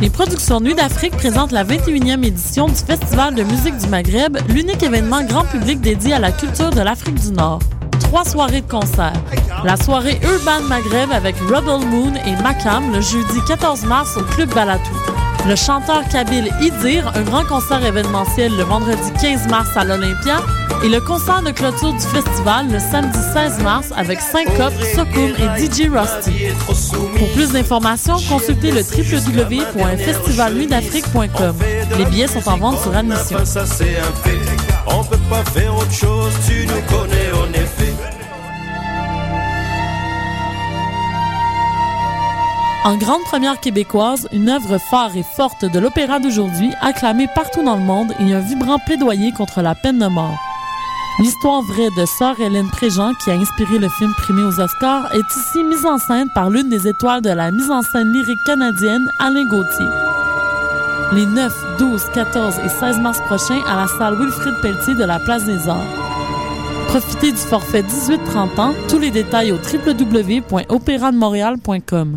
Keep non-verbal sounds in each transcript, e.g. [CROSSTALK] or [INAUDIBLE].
Les productions Nuit d'Afrique présentent la 21e édition du Festival de musique du Maghreb, l'unique événement grand public dédié à la culture de l'Afrique du Nord. Trois soirées de concert. La soirée Urban Maghreb avec Rebel Moon et Makam le jeudi 14 mars au Club Balatou. Le chanteur kabyle Idir, un grand concert événementiel le vendredi 15 mars à l'Olympia, et le concert de clôture du festival le samedi 16 mars avec Syncope, Sokoum et DJ Rusty. Pour plus d'informations, consultez le www.festivalnuitdafrique.com. Les billets sont en vente sur admission. Ça c'est un fait. On peut pas faire autre chose, tu nous connais en effet. En grande première québécoise, une œuvre phare et forte de l'opéra d'aujourd'hui, acclamée partout dans le monde et un vibrant plaidoyer contre la peine de mort. L'histoire vraie de Sœur Hélène Préjean, qui a inspiré le film primé aux Oscars, est ici mise en scène par l'une des étoiles de la mise en scène lyrique canadienne, Alain Gauthier. Les 9, 12, 14 et 16 mars prochains à la salle Wilfrid Pelletier de la Place des Arts. Profitez du forfait 18-30 ans. Tous les détails au www.opérademontréal.com.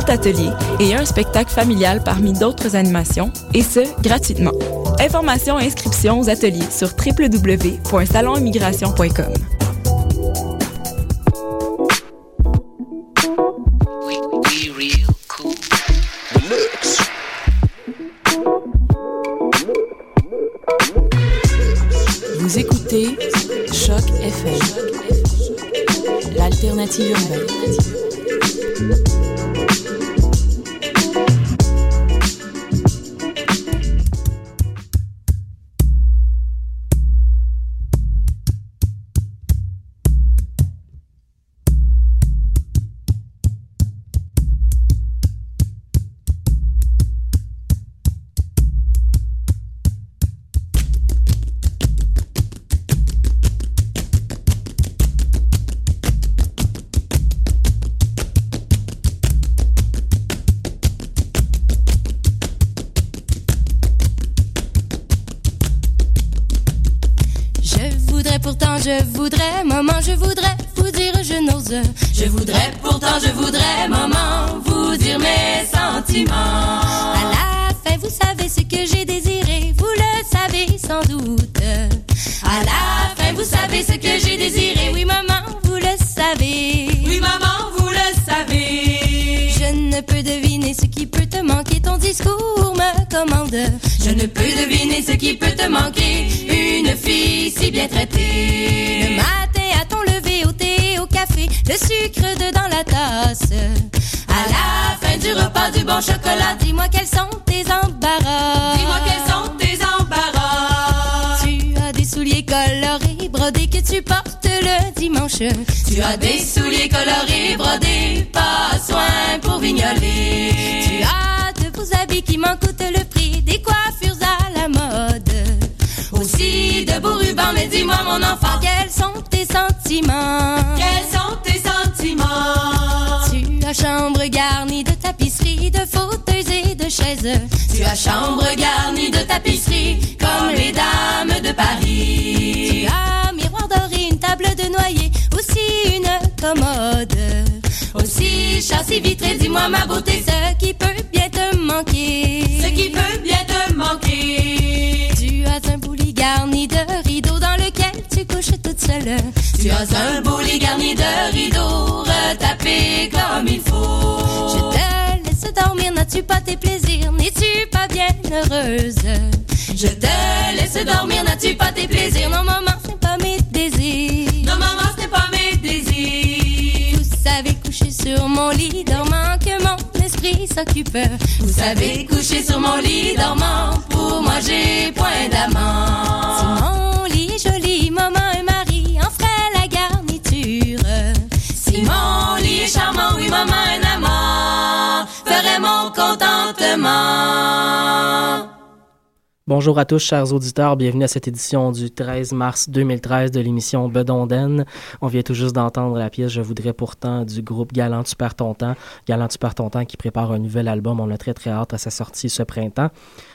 30 ateliers et un spectacle familial parmi d'autres animations, et ce, gratuitement. Informations et inscriptions aux ateliers sur www.salonimmigration.com. Vous écoutez Choc FM, l'alternative urbaine. Je voudrais pourtant, je voudrais, maman, vous dire mes sentiments. À la fin, vous savez ce que j'ai désiré, vous le savez sans doute. À la fin, vous savez ce que j'ai désiré, oui, maman, vous le savez. Oui, maman, vous le savez. Je ne peux deviner ce qui peut te manquer, ton discours me commande. Je ne peux deviner ce qui peut te manquer, une fille si bien traitée. Du bon chocolat, dis-moi quels sont tes embarras. Dis-moi quels sont tes embarras. Tu as des souliers colorés, brodés que tu portes le dimanche. Tu as des souliers colorés, brodés, pas soin pour vignoler. Tu as de beaux habits qui m'en coûtent le prix, des coiffures à la mode. Aussi de beaux rubans, mais dis-moi mon enfant, quels sont tes sentiments? Quels sont tes sentiments? Tu as chambre garnie de chaises. Tu as chambre garnie de tapisserie, comme les dames de Paris. Tu as miroir doré, une table de noyer, aussi une commode. Aussi châssis vitré, dis-moi ma beauté, ce qui peut bien te manquer. Ce qui peut bien te manquer. Tu as un bouli garni de rideaux dans lequel tu couches toute seule. seul. Tu as un beau lit garni de rideaux, retapé comme il faut. Je n'as-tu pas tes plaisirs, n'es-tu pas bien heureuse? Je te laisse dormir, n'as-tu pas tes plaisirs, non maman, c'est pas mes désirs. Non maman, c'est pas mes désirs. Vous savez coucher sur mon lit dormant que mon esprit s'occupe. Vous savez coucher sur mon lit dormant, pour moi j'ai point d'amant. Si mon lit est joli, maman mon contentement. Bonjour à tous, chers auditeurs. Bienvenue à cette édition du 13 mars 2013 de l'émission Bedonden. On vient tout juste d'entendre la pièce Je voudrais pourtant du groupe Galant Tu perds. Galant Tu perds qui prépare un nouvel album. On a très très hâte à sa sortie ce printemps.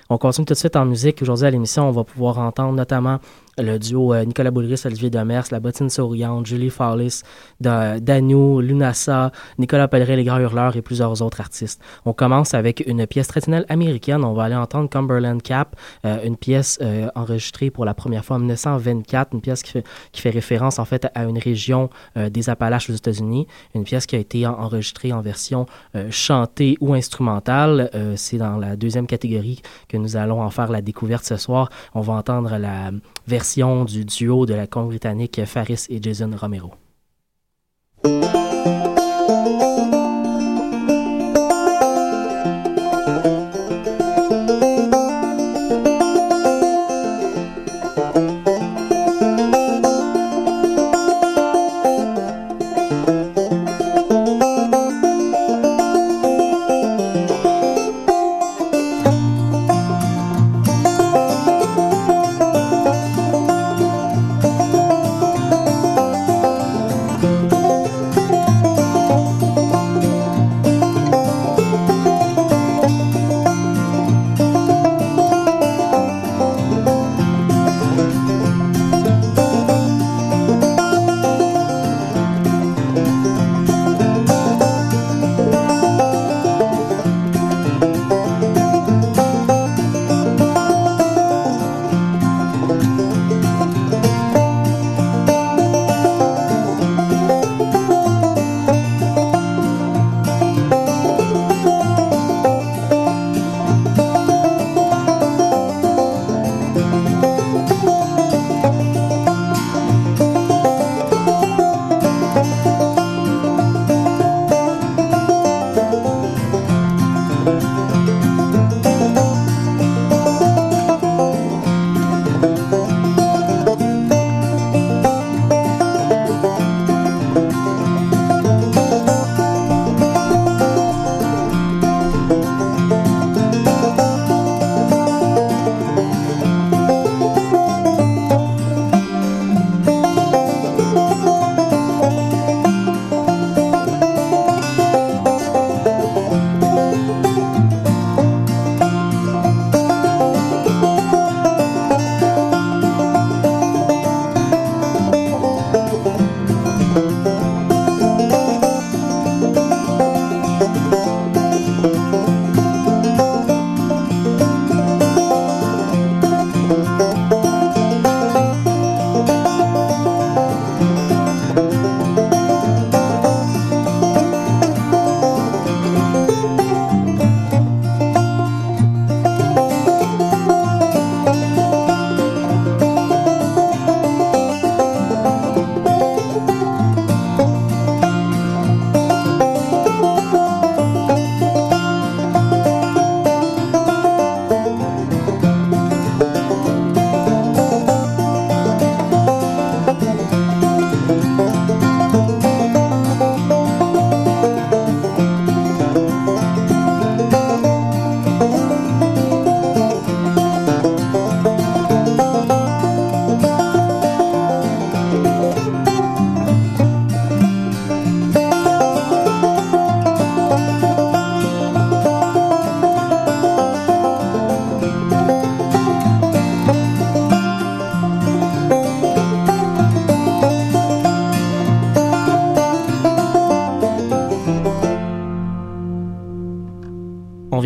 On continue tout de suite en musique. Aujourd'hui à l'émission, on va pouvoir entendre notamment le duo euh, Nicolas Boulris, Olivier Demers, La Bottine Souriante, Julie Fallis, Daniel, Lunasa, Nicolas Pellerin, Les Grands Hurleurs et plusieurs autres artistes. On commence avec une pièce traditionnelle américaine. On va aller entendre Cumberland Cap, euh, une pièce euh, enregistrée pour la première fois en 1924, une pièce qui fait référence en fait à une région des Appalaches aux États-Unis, une pièce qui a été enregistrée en version chantée ou instrumentale. C'est dans la deuxième catégorie que nous allons en faire la découverte ce soir. On va entendre la version du duo de la con britannique Faris et Jason Romero.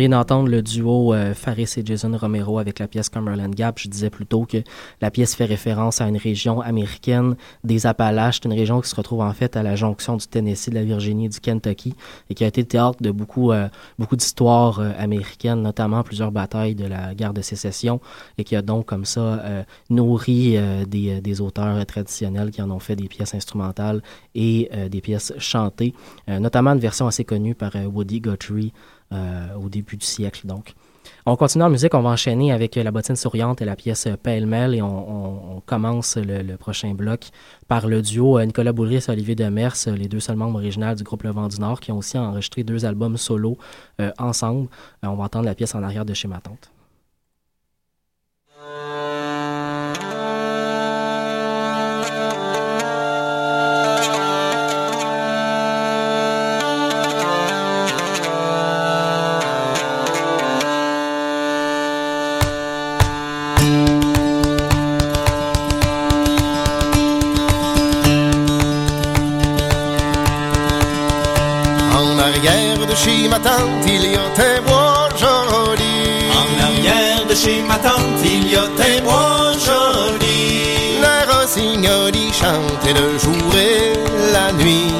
Vient d'entendre le duo euh, Faris et Jason Romero avec la pièce Cumberland Gap. Je disais plutôt que la pièce fait référence à une région américaine des Appalaches. Une région qui se retrouve en fait à la jonction du Tennessee, de la Virginie et du Kentucky et qui a été le théâtre de beaucoup, euh, beaucoup d'histoires euh, américaines, notamment plusieurs batailles de la guerre de sécession et qui a donc comme ça nourri des, auteurs traditionnels qui en ont fait des pièces instrumentales et des pièces chantées, notamment une version assez connue par Woody Guthrie au début du siècle. Donc, on continue en musique, on va enchaîner avec euh, la bottine souriante et la pièce euh, Pêle-mêle et on, commence le, prochain bloc par le duo euh, Nicolas Boulris et Olivier Demers, euh, les deux seuls membres originaux du groupe Le Vent du Nord qui ont aussi enregistré deux albums solo euh, ensemble. Euh, on va entendre la pièce en arrière de chez ma tante. Et le jour et la nuit.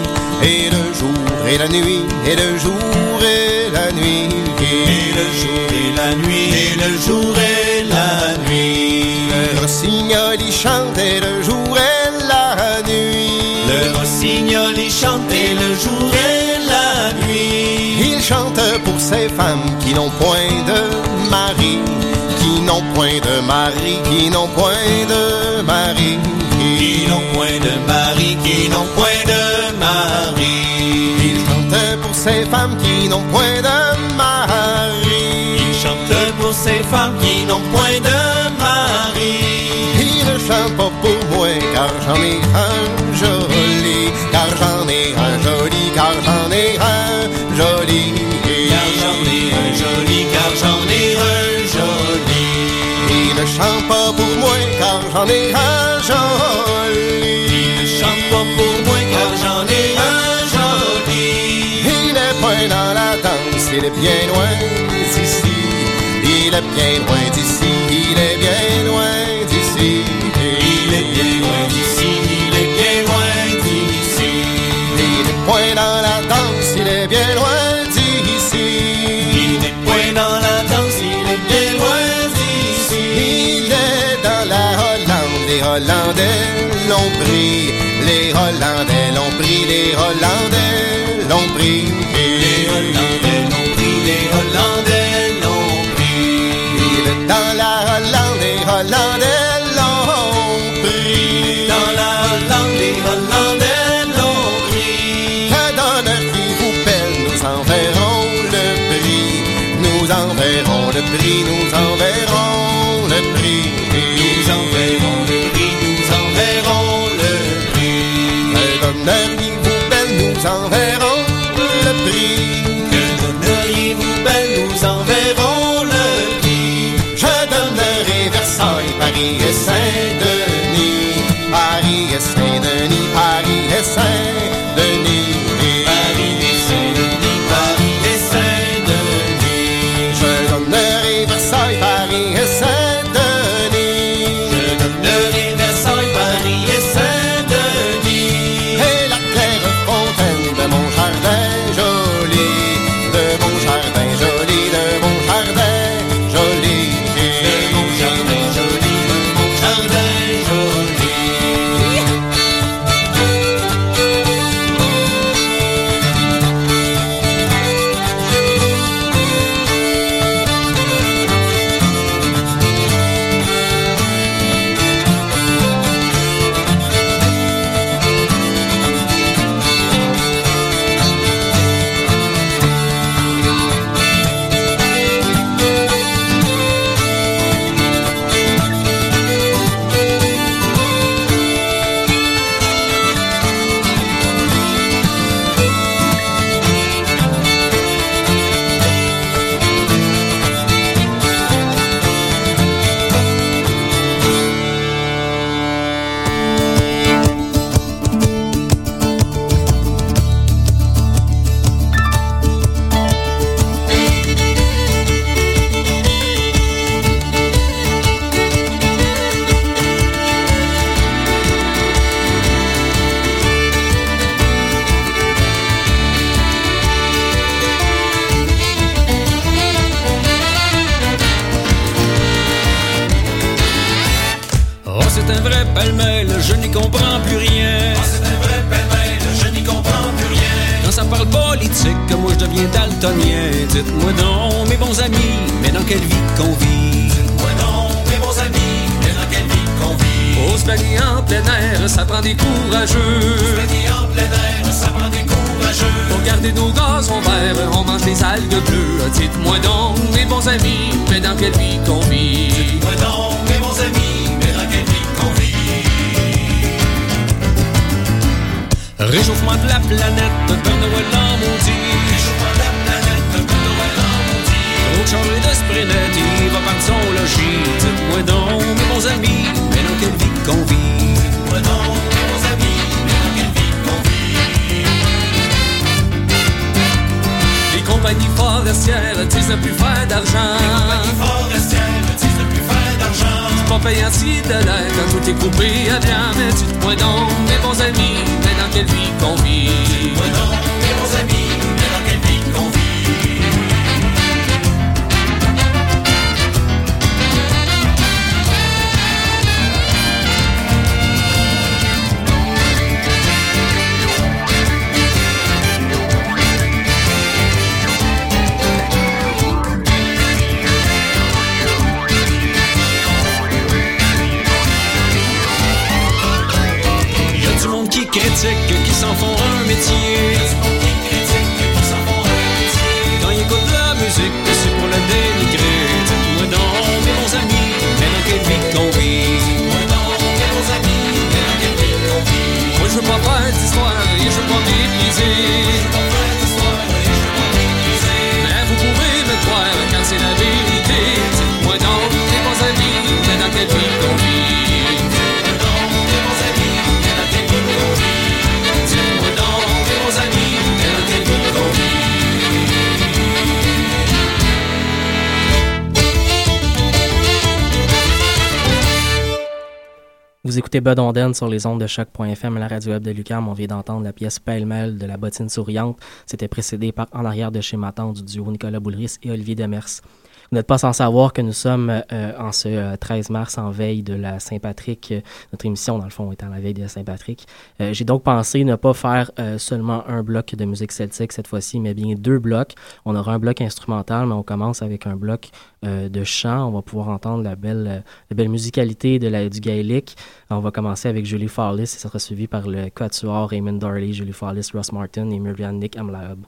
Et le jour et la nuit, et le jour et la nuit. Et le jour et la nuit, et le jour et la nuit. Le rossignol y chante le jour et la nuit. Le rossignol y chante le jour et la nuit. Il chante pour ces femmes qui n'ont point de mari, qui n'ont point de mari, qui n'ont point de mari. Qui n'ont point de mari, qui n'ont point de mari. Il chante pour ces femmes qui n'ont point de mari. Il chante pour ces femmes qui n'ont point de mari. Il ne chante pas pour moi car j'en ai un joli, car j'en ai un joli, car j'en ai un joli. Car j'en ai un joli, car j'en ai un joli. Il ne chante pas pour moi car j'en ai un joli. Il est bien loin d'ici. Il est bien loin d'ici, il est bien loin d'ici. Il est bien loin d'ici, il est bien loin d'ici. Il est point dans la danse, il est bien loin d'ici. Il n'est point dans la danse, il est bien loin d'ici. Il est dans la Hollande, les Hollandais l'ont pris. Les Hollandais l'ont pris, les Hollandais l'ont pris. Le prix, nous enverrons le prix. Nous enverrons le prix, nous enverrons le prix. Sur les ondes de choc.fm à la radio web de Lucam. On vient d'entendre la pièce Pêle-mêle de la bottine souriante. C'était précédé par En arrière de chez ma du duo Nicolas Boulris et Olivier Demers. Vous n'êtes pas sans savoir que nous sommes euh, en ce euh, 13 mars en veille de la Saint-Patrick. Euh, notre émission, dans le fond, étant la veille de la Saint-Patrick. Euh, J'ai donc pensé ne pas faire euh, seulement un bloc de musique celtique cette fois-ci, mais bien deux blocs. On aura un bloc instrumental, mais on commence avec un bloc euh, de chant. On va pouvoir entendre la belle, euh, la belle musicalité de la, du gaélique. On va commencer avec Julie Farlis et ça sera suivi par le quatuor Raymond Darley, Julie Farlis, Ross Martin et Miriam Nick Amlaub.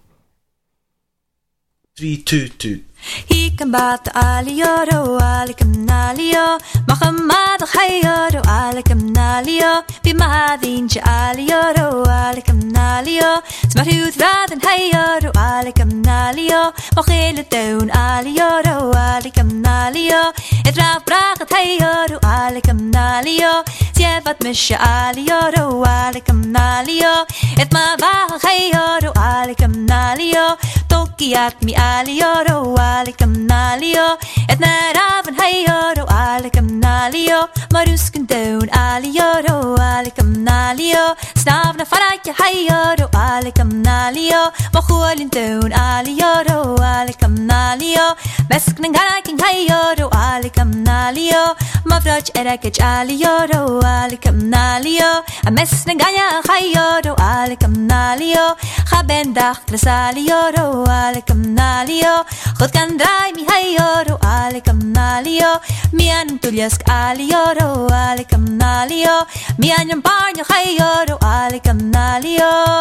3, 2, 2. He can bat the alioro, alicum nalio, Mahamad, hayoro, alicum nalio, be mahadinja alioro, alicum عليا سمريو ثراثن هيا رو عليك مناليا مخيل الدون عليا رو عليك مناليا اتراف براغت هيا رو عليك مناليا سيفت مش عليا رو عليك مناليا اتما باغ هيا رو عليك مناليا توكيات مي عليا رو عليك مناليا اتنا رافن هيا رو عليك مناليا مريوسكن دون عليا رو عليك مناليا سنافنا فراك هيا alioro, ale kamnalio, mohualin teun alioro, ale kamnalio, mesknen garakin hayoro, ale kamnalio, mavrach erakech alioro, ale kamnalio, amesnen gaya hayoro, ale kamnalio, habendach gresalioro, ale kamnalio, god kan drai mi hayoro, ale kamnalio, mian tuljask alioro, ale kamnalio, mian barnjo hayoro, ale kamnalio.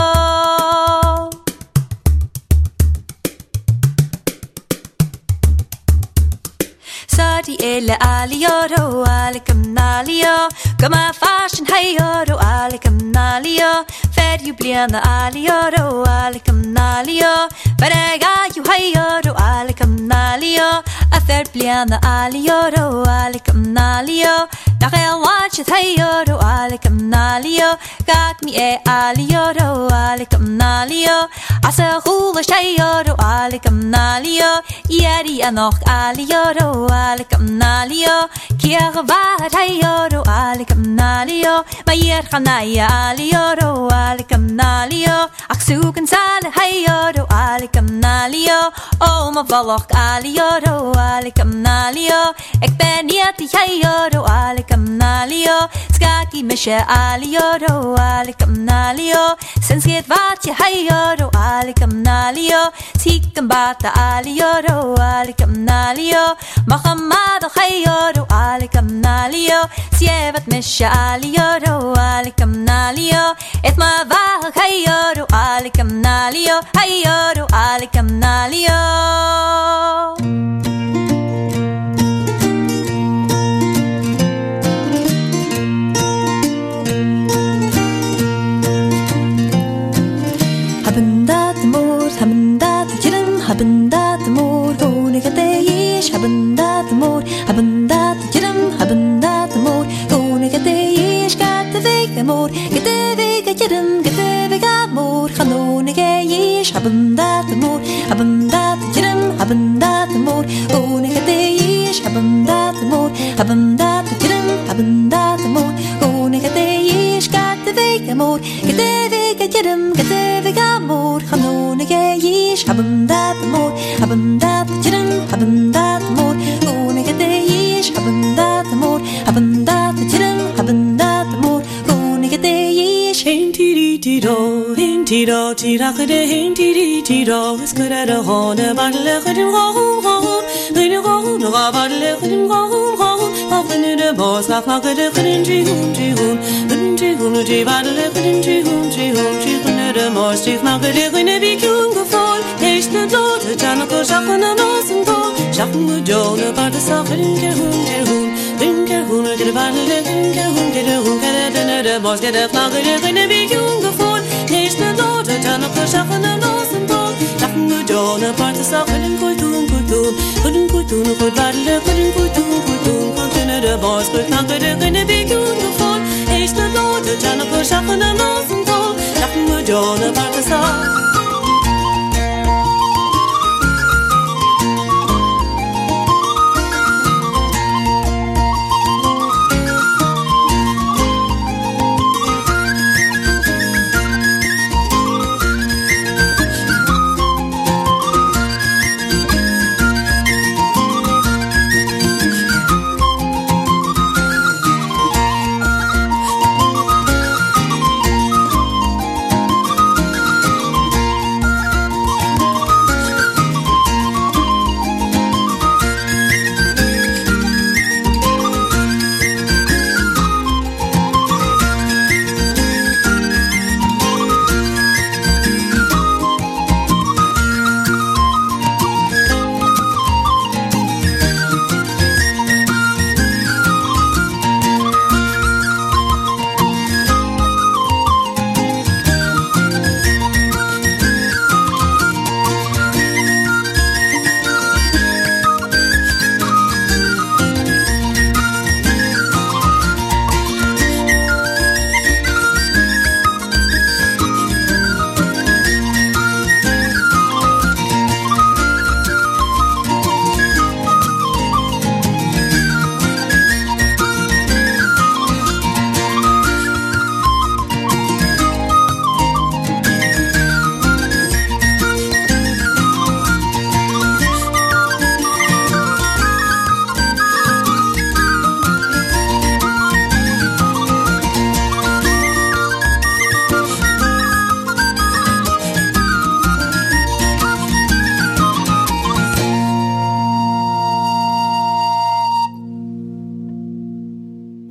Sadi ele alioro alicum nalio, gama fashion hayoro, alicum nalio, ser jubliana alioro alikam nalio Verega ju hajoro alikam nalio Afer pliana alioro alikam nalio Nachel watchet hajoro alikam nalio Gak mi e alioro alikam nalio Asa hula shajoro alikam nalio Ieri anok alioro alikam nalio Kier vahat hajoro alikam nalio Ma jirchanai alioro alikam nalio alikam nalio Aksuken sale hayoro alikam nalio O ma valok alioro alikam nalio Ik ben yeti hayoro alikam nalio كي مشى عليورو عليكم ناليو سنسيت بات يحيورو عليكم ناليو سيكم بات عليورو عليكم ناليو محمد خيورو عليكم ناليو سيبت مشى عليورو عليكم ناليو اتما باه خيورو عليكم ناليو هيورو عليكم ناليو haben dat mor gone gete yish haben dat mor haben dat jiram. Haben dat mor gone gete yish gat vege mor gete vege jiram. Gete vege mor khalone ge yish haben dat mor haben dat jiram. Haben dat mor gone gete yish haben dat mor haben dat jiram. Haben dat mor غدي يشكاتبي أمور كتبي كترم كتبي أمور خنون غيش حبم دات مور حبم دات جرم حبم دات مور ون غدي يش حبم دات مور حبم دات جرم حبم دات مور 个得意，心滴滴滴答，心滴答滴答个得心滴滴滴答，是个得的好的，把这来个真好好，个真好，那个把这来个真好好，把个你的包撒发个得个真追红追红，个真追红了追把这来个真追红追红追红那的毛追那个得个那比穷个疯，黑是那多的，咱那个啥个那毛生多，啥个么叫那把这撒个真追红追红。hun kan det vandre lykken, kan hun, kan det hun, kan det denne, der måske der flakke lykken, er vi junge fod. Næste lort, der tager nok på schaffen og låsen på. Lachen og dårne, bare til sachen, en kultur, en kultur. Kultur, kultur, nu kultur, vandre, kultur, kultur, kultur. Kultur, der måske der flakke lykken, er vi junge fod. Næste lort, der tager nok på schaffen og. Lachen og dårne, bare til.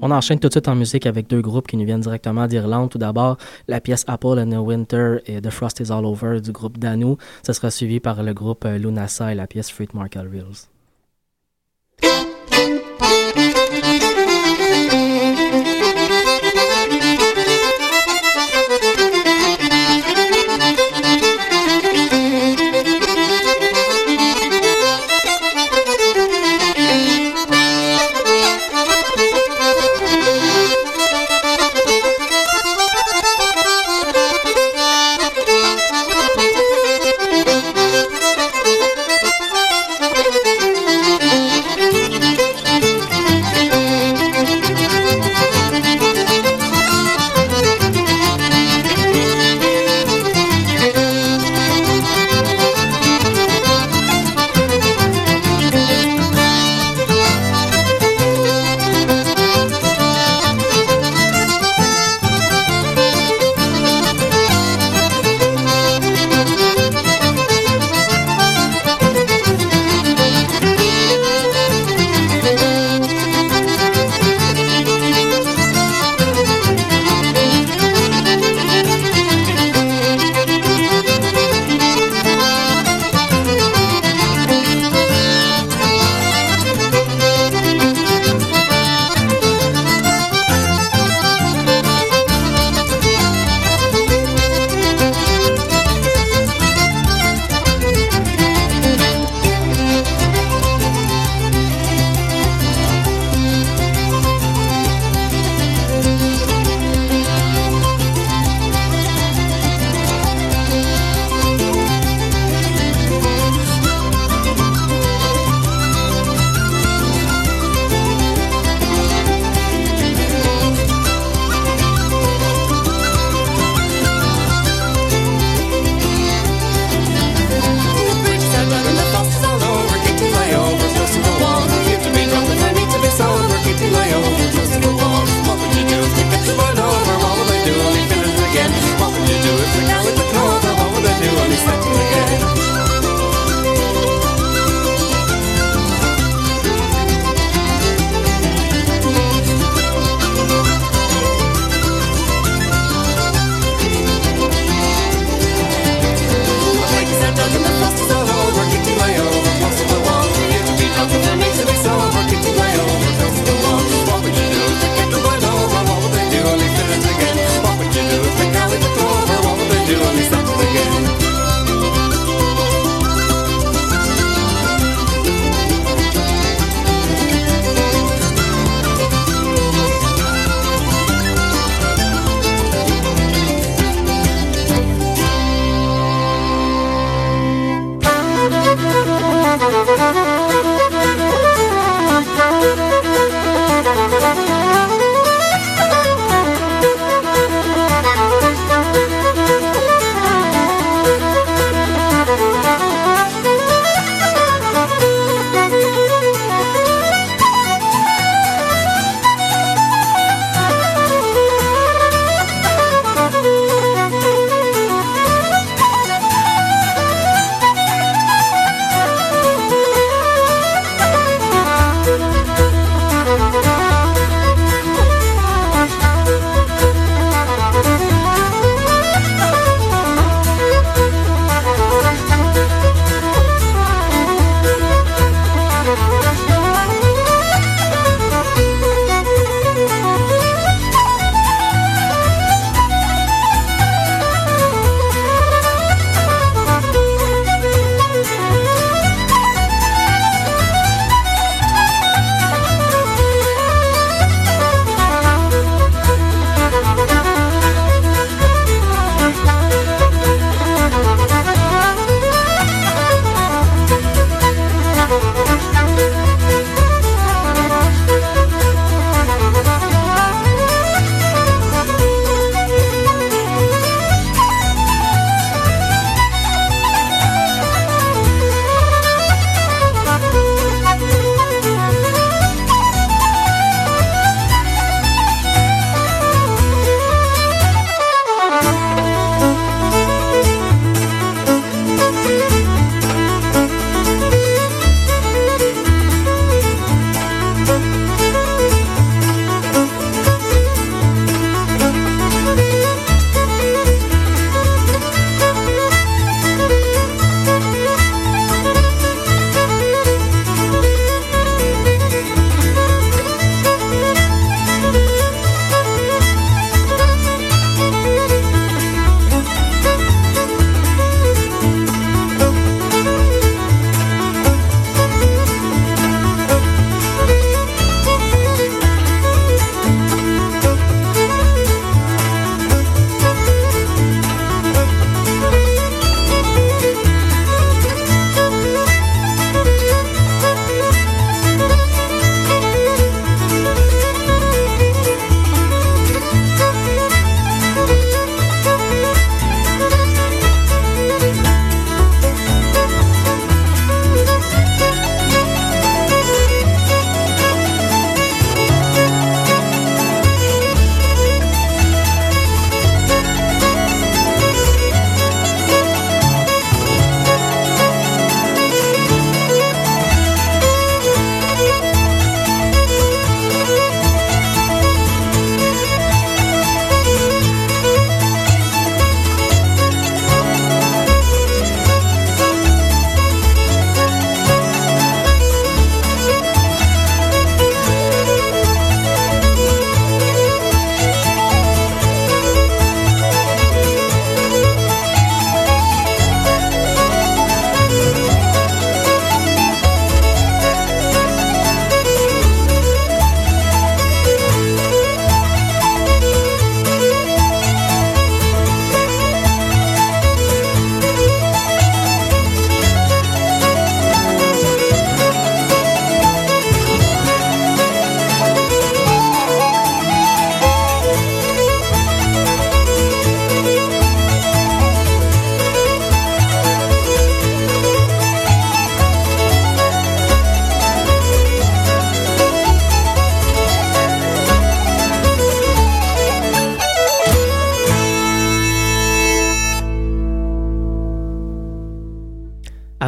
On enchaîne tout de suite en musique avec deux groupes qui nous viennent directement d'Irlande. Tout d'abord, la pièce Apple in the Winter et The Frost is All Over du groupe Danu. Ce sera suivi par le groupe euh, Lunasa et la pièce Fruit Market Reels.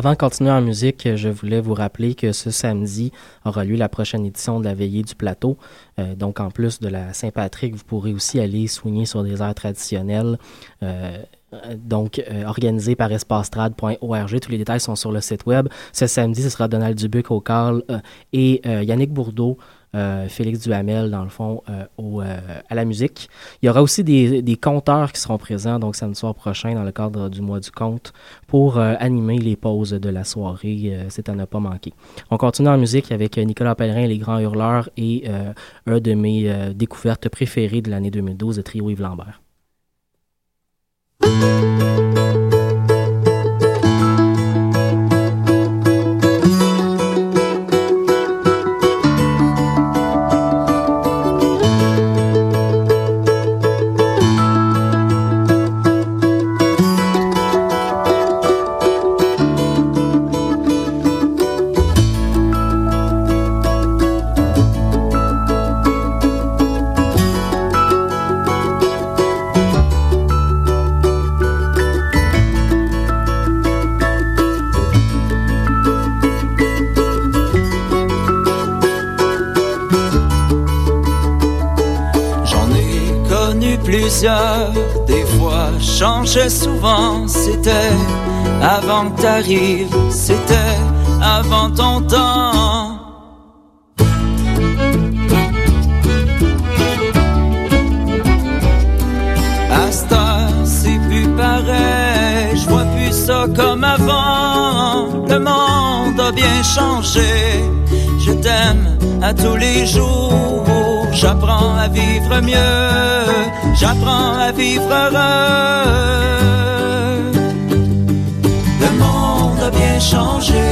Avant de continuer en musique, je voulais vous rappeler que ce samedi aura lieu la prochaine édition de la Veillée du Plateau. Euh, donc, en plus de la Saint-Patrick, vous pourrez aussi aller soigner sur des airs traditionnels. Euh, donc, euh, organisé par espastrad.org. Tous les détails sont sur le site web. Ce samedi, ce sera Donald Dubuc au Carl et Yannick Bourdeau euh, Félix Duhamel, dans le fond, euh, euh, à la musique. Il y aura aussi des, des conteurs qui seront présents, donc samedi soir prochain, dans le cadre du mois du conte, pour animer les pauses de la soirée. C'est à ne pas manquer. On continue en musique avec Nicolas Pellerin, Les Grands Hurleurs, et un de mes découvertes préférées de l'année 2012, le trio Yves Lambert. Des fois changeait souvent. C'était avant que t'arrives, c'était avant ton temps. Asta, c'est plus pareil, je vois plus ça comme avant. Le monde a bien changé, je t'aime à tous les jours J'apprends à vivre mieux, j'apprends à vivre heureux. Le monde a bien changé.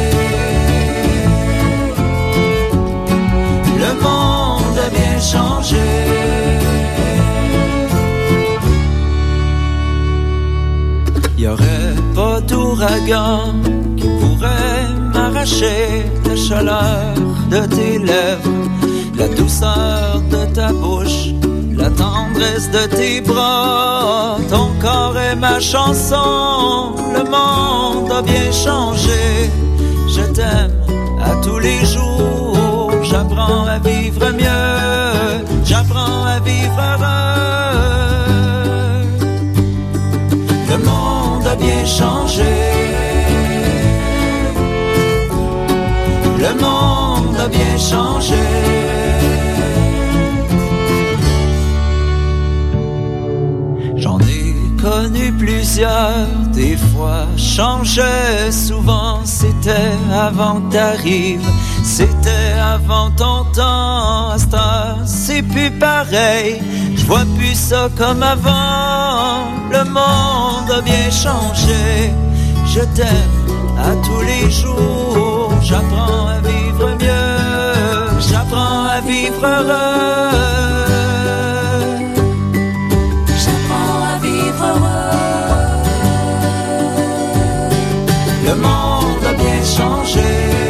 Le monde a bien changé. Y aurait pas d'ouragan qui pourrait m'arracher la chaleur de tes lèvres douceur de ta bouche, la tendresse de tes bras, ton corps est ma chanson, le monde a bien changé, je t'aime à tous les jours, j'apprends à vivre mieux, j'apprends à vivre heureux. Le monde a bien changé. Le monde a bien changé. Plusieurs, des fois changeait souvent. C'était avant t'arrives, c'était avant ton temps. C'est plus pareil. Je vois plus ça comme avant. Le monde a bien changé. Je t'aime à tous les jours. J'apprends à vivre mieux. J'apprends à vivre heureux. changer.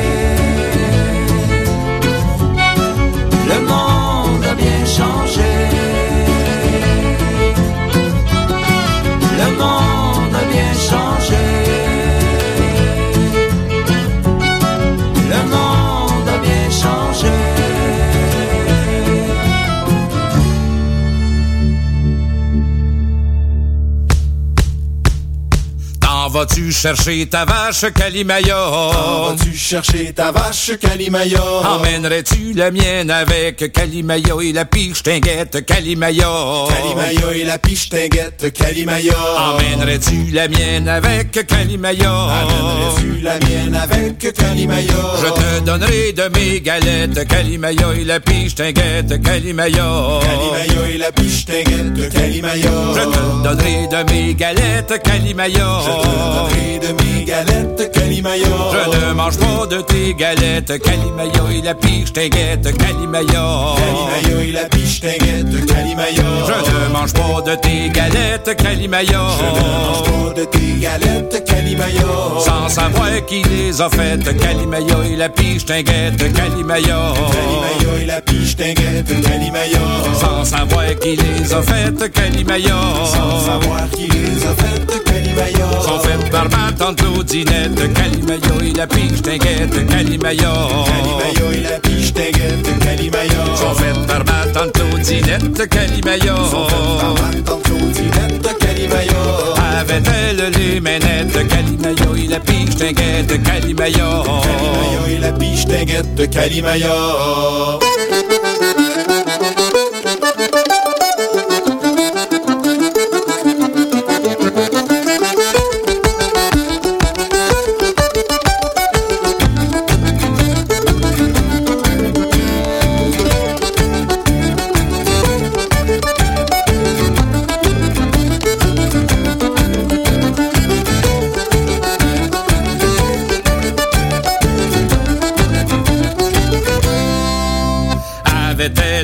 Vas-tu chercher ta vache Calimaya? vas-tu chercher ta vache Calimaya? Emmènerais-tu la mienne avec Calimaya et la piche tinguette Calimaya? Calimaya et la piche tinguette Calimaya? Emmènerais-tu la mienne avec Calimaya? Emmènerais-tu la mienne avec Calimaya? Je te donnerai de mes galettes Calimaya et la piche tinguette Calimaya? Calimaya et la piche tinguette Calimaya? Je te donnerai de mes galettes Calimaya? Je ne mange pas de tes galettes Calimaya et la piche t'inquiète Calimaya. Calimaya et la piche t'inquiète Calimaya. Je ne mange pas de tes galettes Calimaya. Je ne mange pas de tes galettes Sans savoir qui les a faites Calimaya et la piche t'inquiète Calimaya. Calimaya et la piche t'inquiète Calimaya. Sans savoir qui les a faites, Calimayo. Sans savoir qui les a faites, Calimayo. Sont faites par ma tante Claudinette, Calimayo et la piche t'inquiète, Calimayo. Calimayo et la piche t'inquiète, Calimayo. Sont faites par ma tante Claudinette, Calimayo. Sont faites par ma tante Claudinette, Calimayo. Avait-elle les ménettes, Calimayo et la piche t'inquiète, Calimayo. Calimayo et la piche t'inquiète, Calimayo.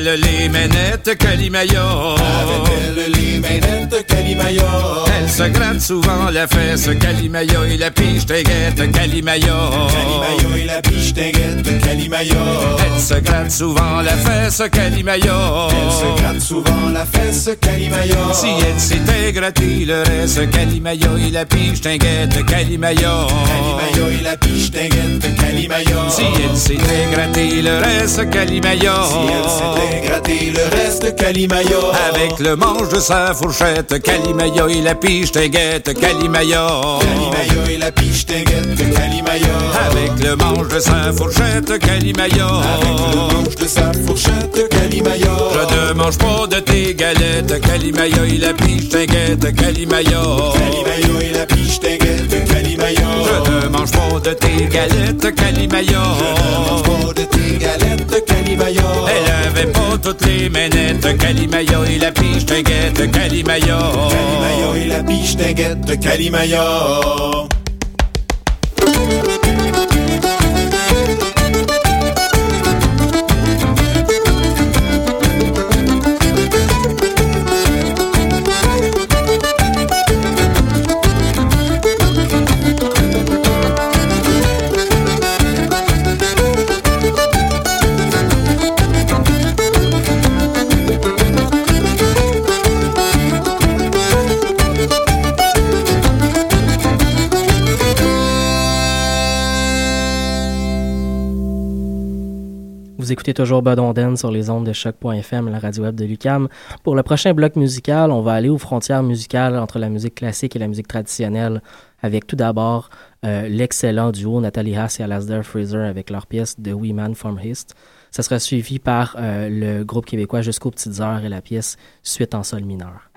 Avait-elle les ménettes, Calimayo? Avait-elle les? Elle se gratte souvent la fesse, Calimayo et la piche t'inquiète, Calimayo. Calimayo et la piche t'inquiète, Calimayo. Elle se gratte souvent la fesse, Calimayo. Elle se gratte souvent la fesse, Calimayo. Si elle s'était gratté le reste, Calimayo et la piche t'inquiète, Calimayo. Calimayo et la piche t'inquiète, Calimayo. Si elle s'était gratté le reste, Calimayo. Si elle s'était gratté le reste, Calimayo. Avec le manche de sa fourchette, Calimayo et la piche t'inquiète, Calimayo. Calimayo et la piche t'inquiète, Calimayo. Avec le manche de sa fourchette, Calimayo. Avec le manche de sa fourchette, Calimayo. Je ne mange pas de tes galettes, Calimayo et la piche t'inquiète, Calimayo. Calimayo et la piche t'inquiète, Calimayo. Je ne mange pas de tes galettes, Calimayo. Je ne mange pas de tes galettes, Calimayo. Elle avait pas toutes les ménettes, Calimayo et la piche t'inquiète, Calimayo. Calimayo et la piche t'inquiète, Calimayo. Écoutez toujours Bud Onden sur les ondes de choc.fm, la radio web de Lucam. Pour le prochain bloc musical, on va aller aux frontières musicales entre la musique classique et la musique traditionnelle, avec tout d'abord euh, l'excellent duo Nathalie Haas et Alasdair Fraser avec leur pièce The Wee Man from East. Ça sera suivi par euh, le groupe québécois Jusqu'aux Petites Heures et la pièce Suite en sol mineur.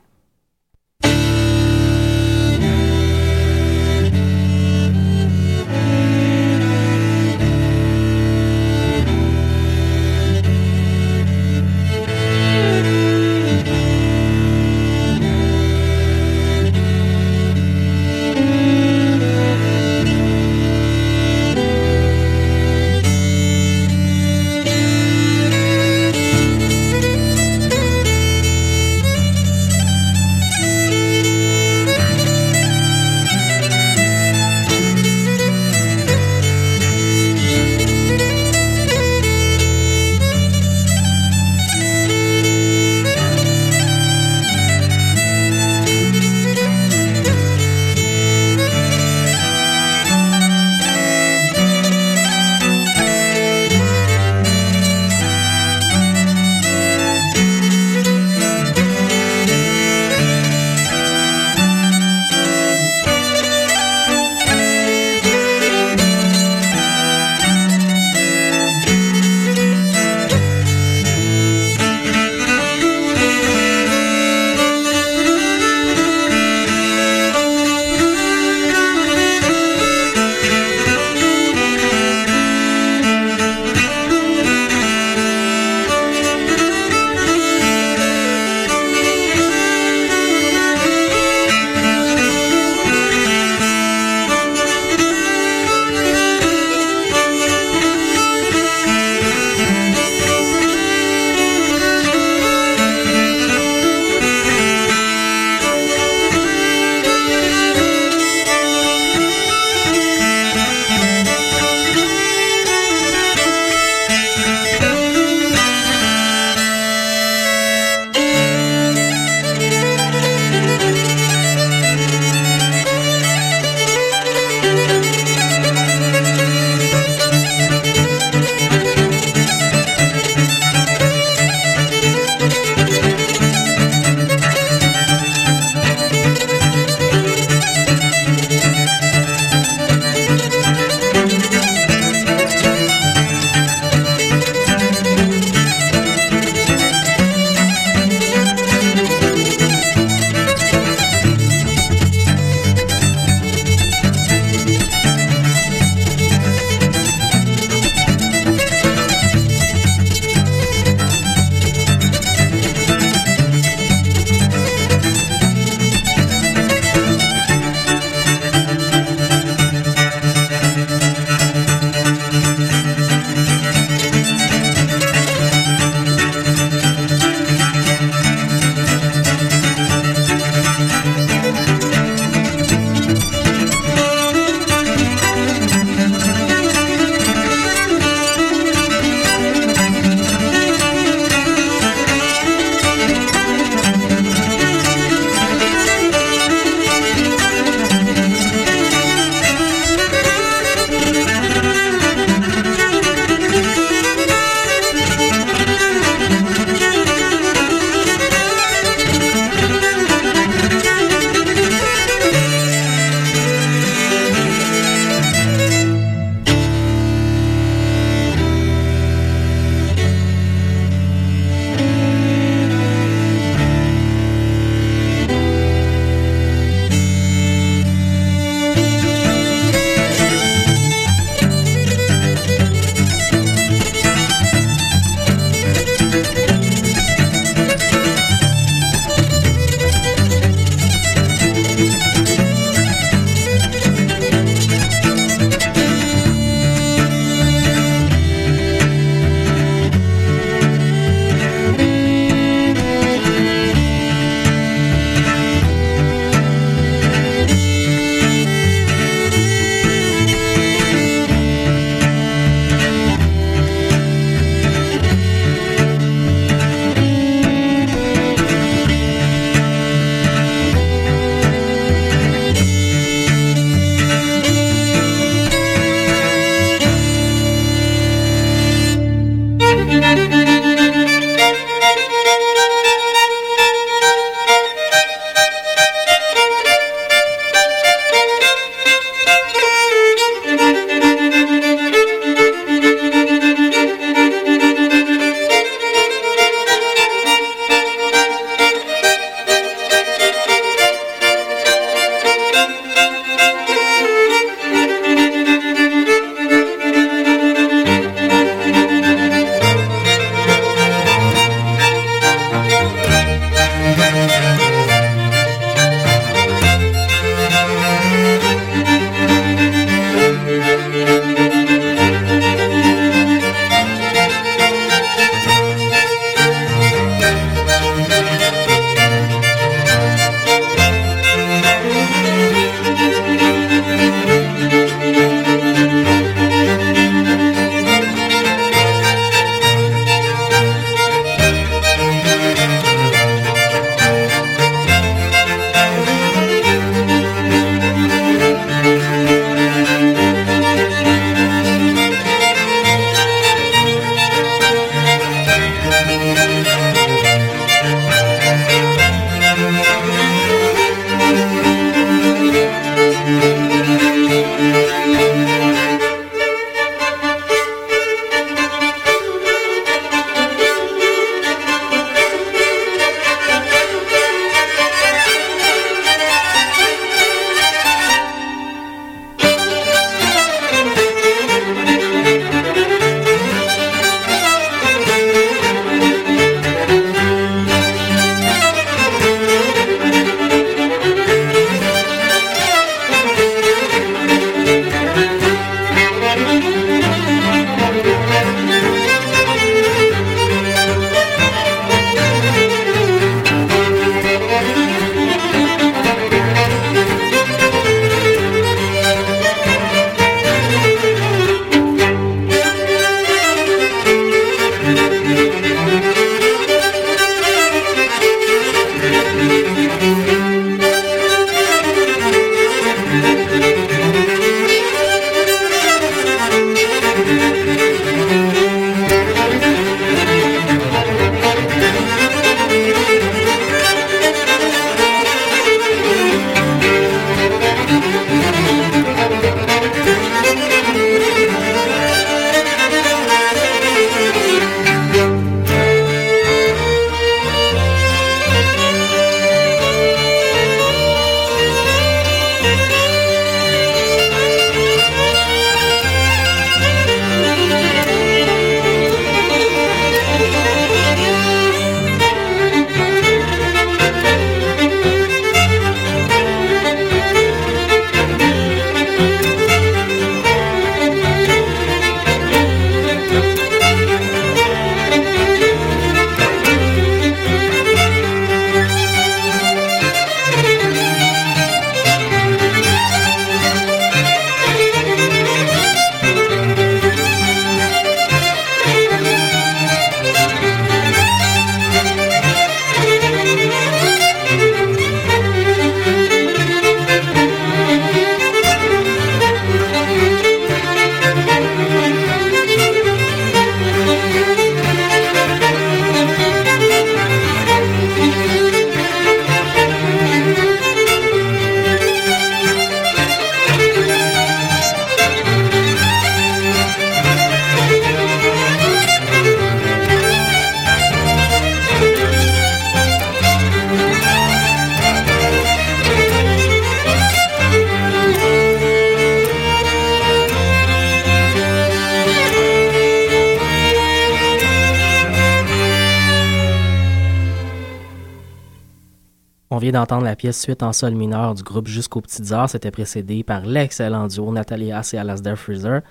Pièce Suite en sol mineur du groupe Jusqu'aux Petites Heures. C'était précédé par l'excellent duo Nathalie Haas et Alasdair Freezer.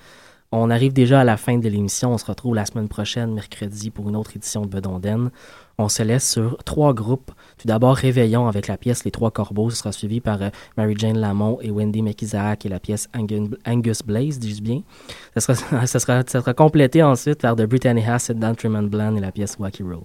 On arrive déjà à la fin de l'émission. On se retrouve la semaine prochaine, mercredi, pour une autre édition de Bedonden. On se laisse sur trois groupes. Tout d'abord, Réveillon avec la pièce Les Trois Corbeaux. Ce sera suivi par euh, Mary-Jane Lamont et Wendy McIsaac et la pièce Angus Blaze, dis-je bien. [LAUGHS] Ça sera, complété ensuite par The Brittany Hassett, Dan Truman Bland et la pièce Wacky Roll.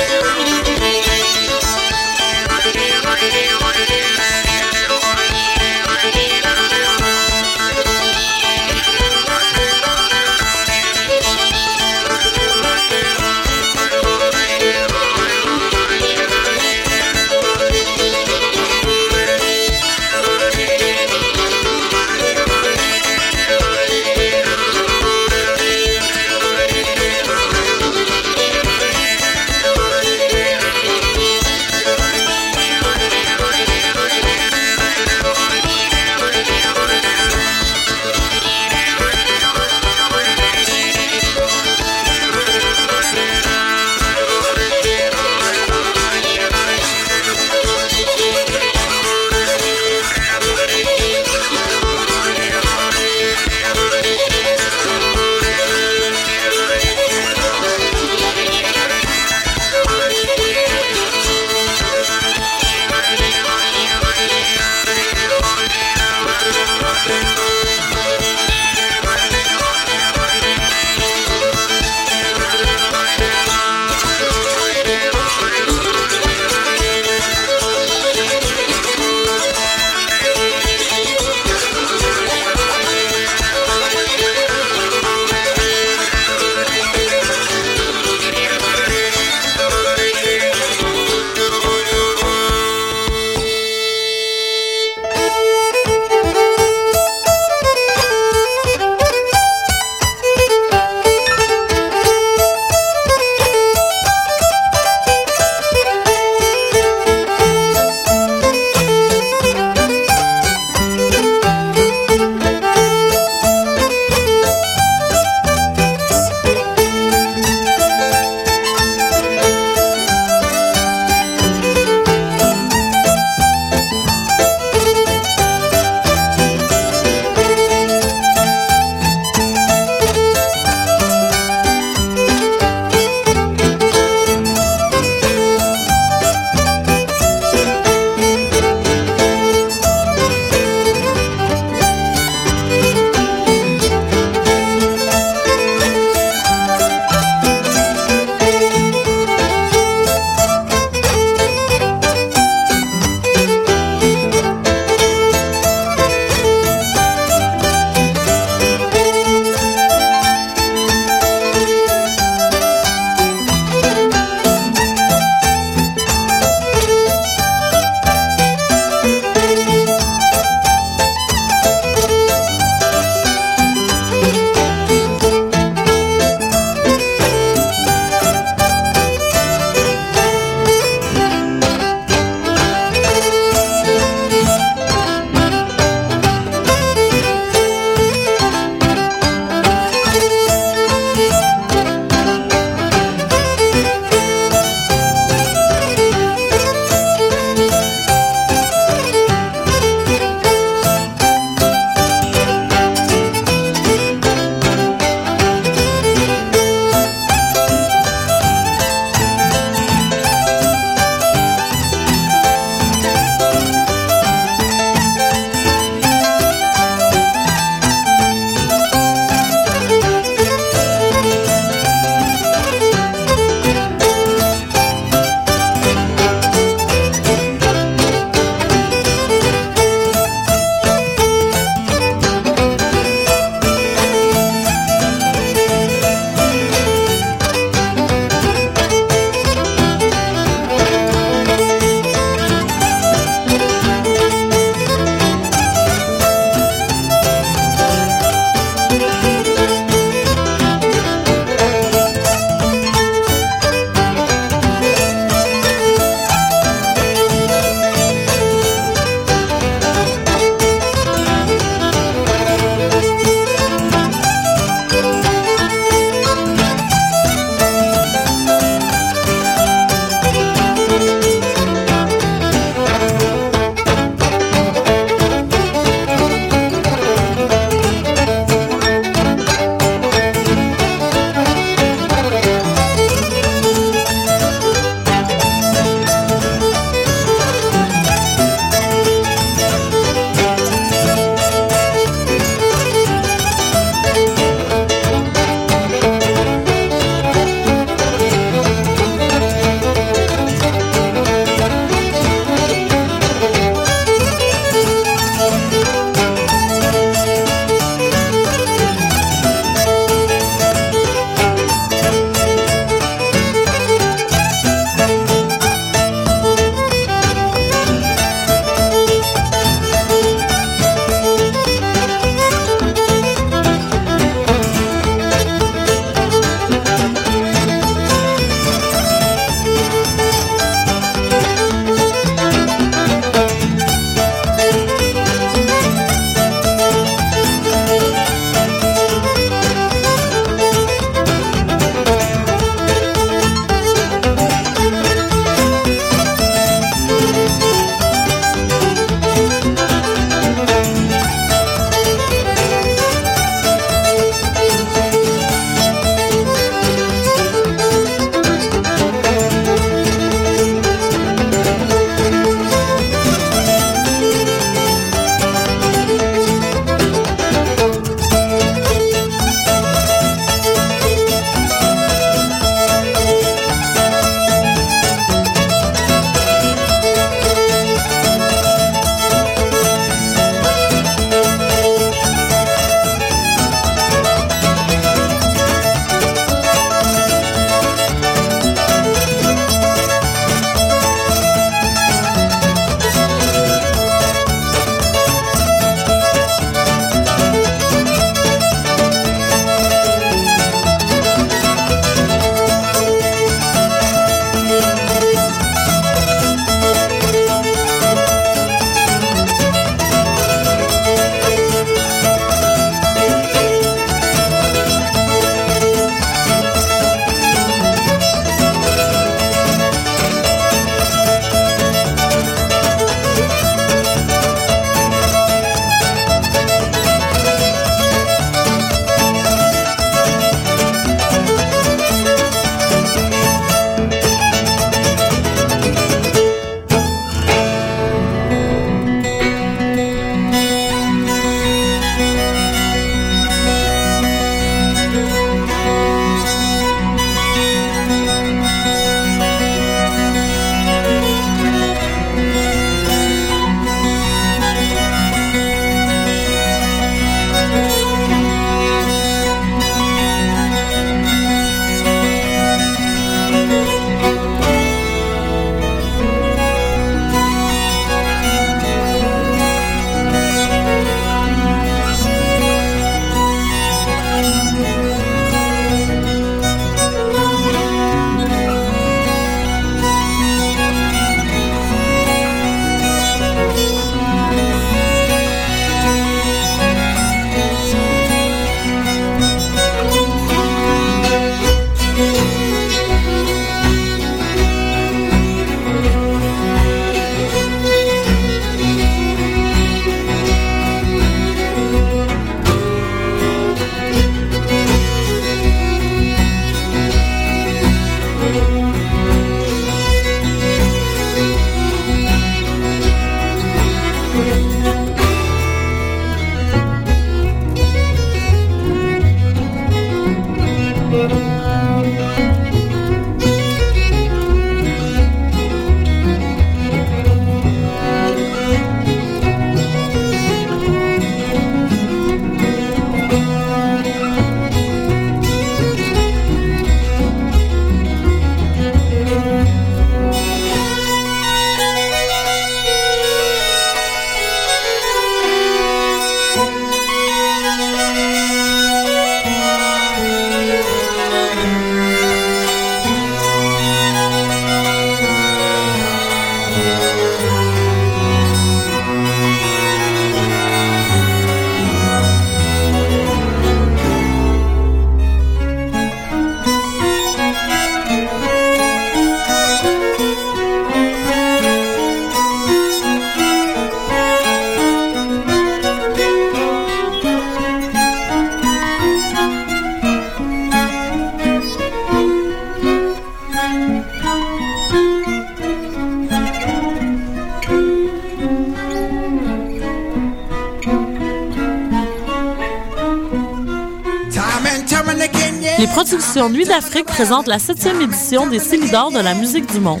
Nuit d'Afrique présente la septième édition des Célidors de la musique du monde.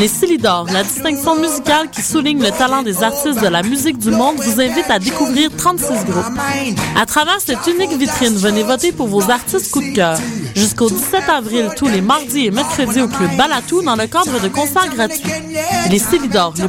Les Célidors, la distinction musicale qui souligne le talent des artistes de la musique du monde, vous invite à découvrir 36 groupes. À travers cette unique vitrine, venez voter pour vos artistes coup de cœur. Jusqu'au 17 avril, tous les mardis et mercredis au Club Balatou dans le cadre de concerts gratuits. Les Célidors, le